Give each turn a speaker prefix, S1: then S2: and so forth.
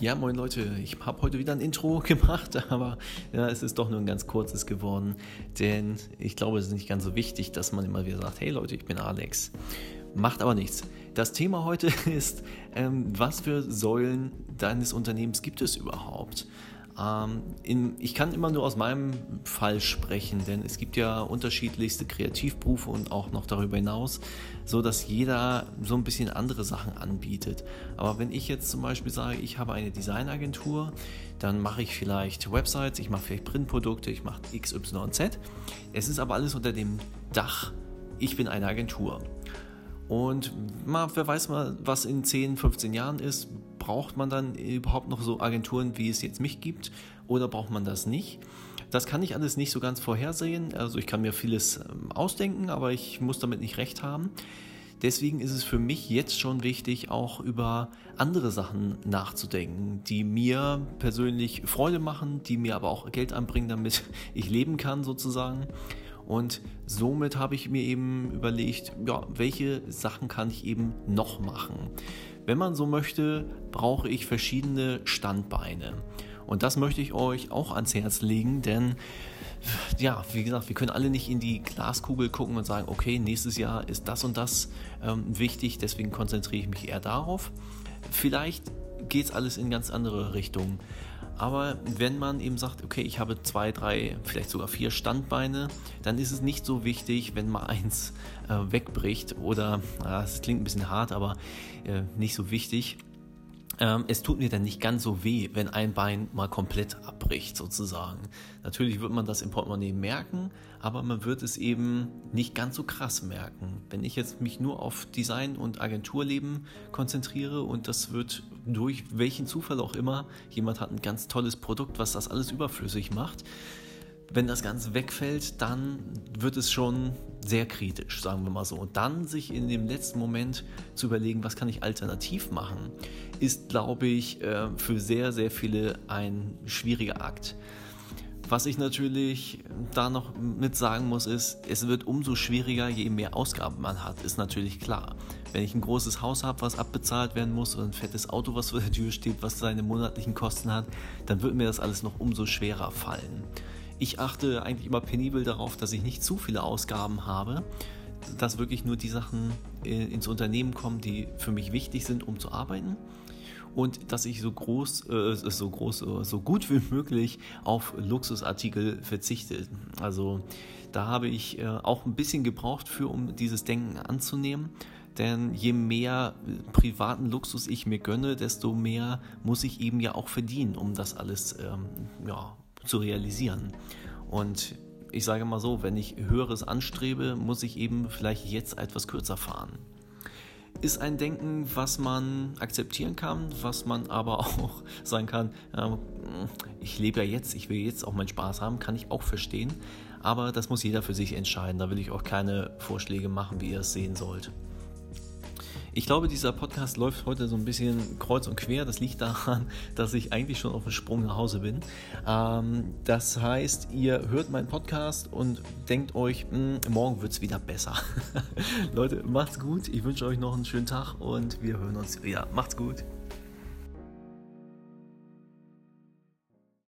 S1: Ja, moin Leute, ich habe heute wieder ein Intro gemacht, aber ja, es ist doch nur ein ganz kurzes geworden, denn ich glaube, es ist nicht ganz so wichtig, dass man immer wieder sagt, hey Leute, ich bin Alex. Macht aber nichts. Das Thema heute ist, ähm, was für Säulen deines Unternehmens gibt es überhaupt? Ähm, in, ich kann immer nur aus meinem Fall sprechen, denn es gibt ja unterschiedlichste Kreativberufe und auch noch darüber hinaus, so dass jeder so ein bisschen andere Sachen anbietet. Aber wenn ich jetzt zum Beispiel sage, ich habe eine Designagentur, dann mache ich vielleicht Websites, ich mache vielleicht Printprodukte, ich mache X, Y und Z. Es ist aber alles unter dem Dach, ich bin eine Agentur. Und mal, wer weiß mal, was in 10, 15 Jahren ist, braucht man dann überhaupt noch so Agenturen, wie es jetzt mich gibt, oder braucht man das nicht? Das kann ich alles nicht so ganz vorhersehen. Also ich kann mir vieles ähm, ausdenken, aber ich muss damit nicht recht haben. Deswegen ist es für mich jetzt schon wichtig, auch über andere Sachen nachzudenken, die mir persönlich Freude machen, die mir aber auch Geld anbringen, damit ich leben kann sozusagen. Und somit habe ich mir eben überlegt, ja, welche Sachen kann ich eben noch machen. Wenn man so möchte, brauche ich verschiedene Standbeine. Und das möchte ich euch auch ans Herz legen, denn ja, wie gesagt, wir können alle nicht in die Glaskugel gucken und sagen, okay, nächstes Jahr ist das und das ähm, wichtig, deswegen konzentriere ich mich eher darauf. Vielleicht geht es alles in ganz andere Richtungen. Aber wenn man eben sagt, okay, ich habe zwei, drei, vielleicht sogar vier Standbeine, dann ist es nicht so wichtig, wenn mal eins äh, wegbricht oder, es klingt ein bisschen hart, aber äh, nicht so wichtig ähm, es tut mir dann nicht ganz so weh, wenn ein Bein mal komplett abbricht, sozusagen. Natürlich wird man das im Portemonnaie merken, aber man wird es eben nicht ganz so krass merken. Wenn ich jetzt mich nur auf Design und Agenturleben konzentriere und das wird durch welchen Zufall auch immer, jemand hat ein ganz tolles Produkt, was das alles überflüssig macht, wenn das Ganze wegfällt, dann wird es schon sehr kritisch, sagen wir mal so. Und dann sich in dem letzten Moment zu überlegen, was kann ich alternativ machen, ist, glaube ich, äh, für sehr, sehr viele ein schwieriger Akt. Was ich natürlich da noch mit sagen muss, ist, es wird umso schwieriger, je mehr Ausgaben man hat, ist natürlich klar. Wenn ich ein großes Haus habe, was abbezahlt werden muss, oder ein fettes Auto, was vor der Tür steht, was seine monatlichen Kosten hat, dann wird mir das alles noch umso schwerer fallen. Ich achte eigentlich immer penibel darauf, dass ich nicht zu viele Ausgaben habe, dass wirklich nur die Sachen äh, ins Unternehmen kommen, die für mich wichtig sind, um zu arbeiten und dass ich so groß, äh, so groß, äh, so gut wie möglich auf Luxusartikel verzichte. Also da habe ich äh, auch ein bisschen gebraucht für, um dieses Denken anzunehmen. Denn je mehr privaten Luxus ich mir gönne, desto mehr muss ich eben ja auch verdienen, um das alles ähm, ja, zu realisieren. Und ich sage mal so, wenn ich Höheres anstrebe, muss ich eben vielleicht jetzt etwas kürzer fahren. Ist ein Denken, was man akzeptieren kann, was man aber auch sagen kann, äh, ich lebe ja jetzt, ich will jetzt auch meinen Spaß haben, kann ich auch verstehen. Aber das muss jeder für sich entscheiden. Da will ich auch keine Vorschläge machen, wie ihr es sehen sollt. Ich glaube, dieser Podcast läuft heute so ein bisschen kreuz und quer. Das liegt daran, dass ich eigentlich schon auf dem Sprung nach Hause bin. Ähm, das heißt, ihr hört meinen Podcast und denkt euch, mh, hm, morgen wird es wieder besser. Leute, macht's gut. Ich wünsche euch noch einen schönen Tag und wir hören uns wieder. Macht's gut.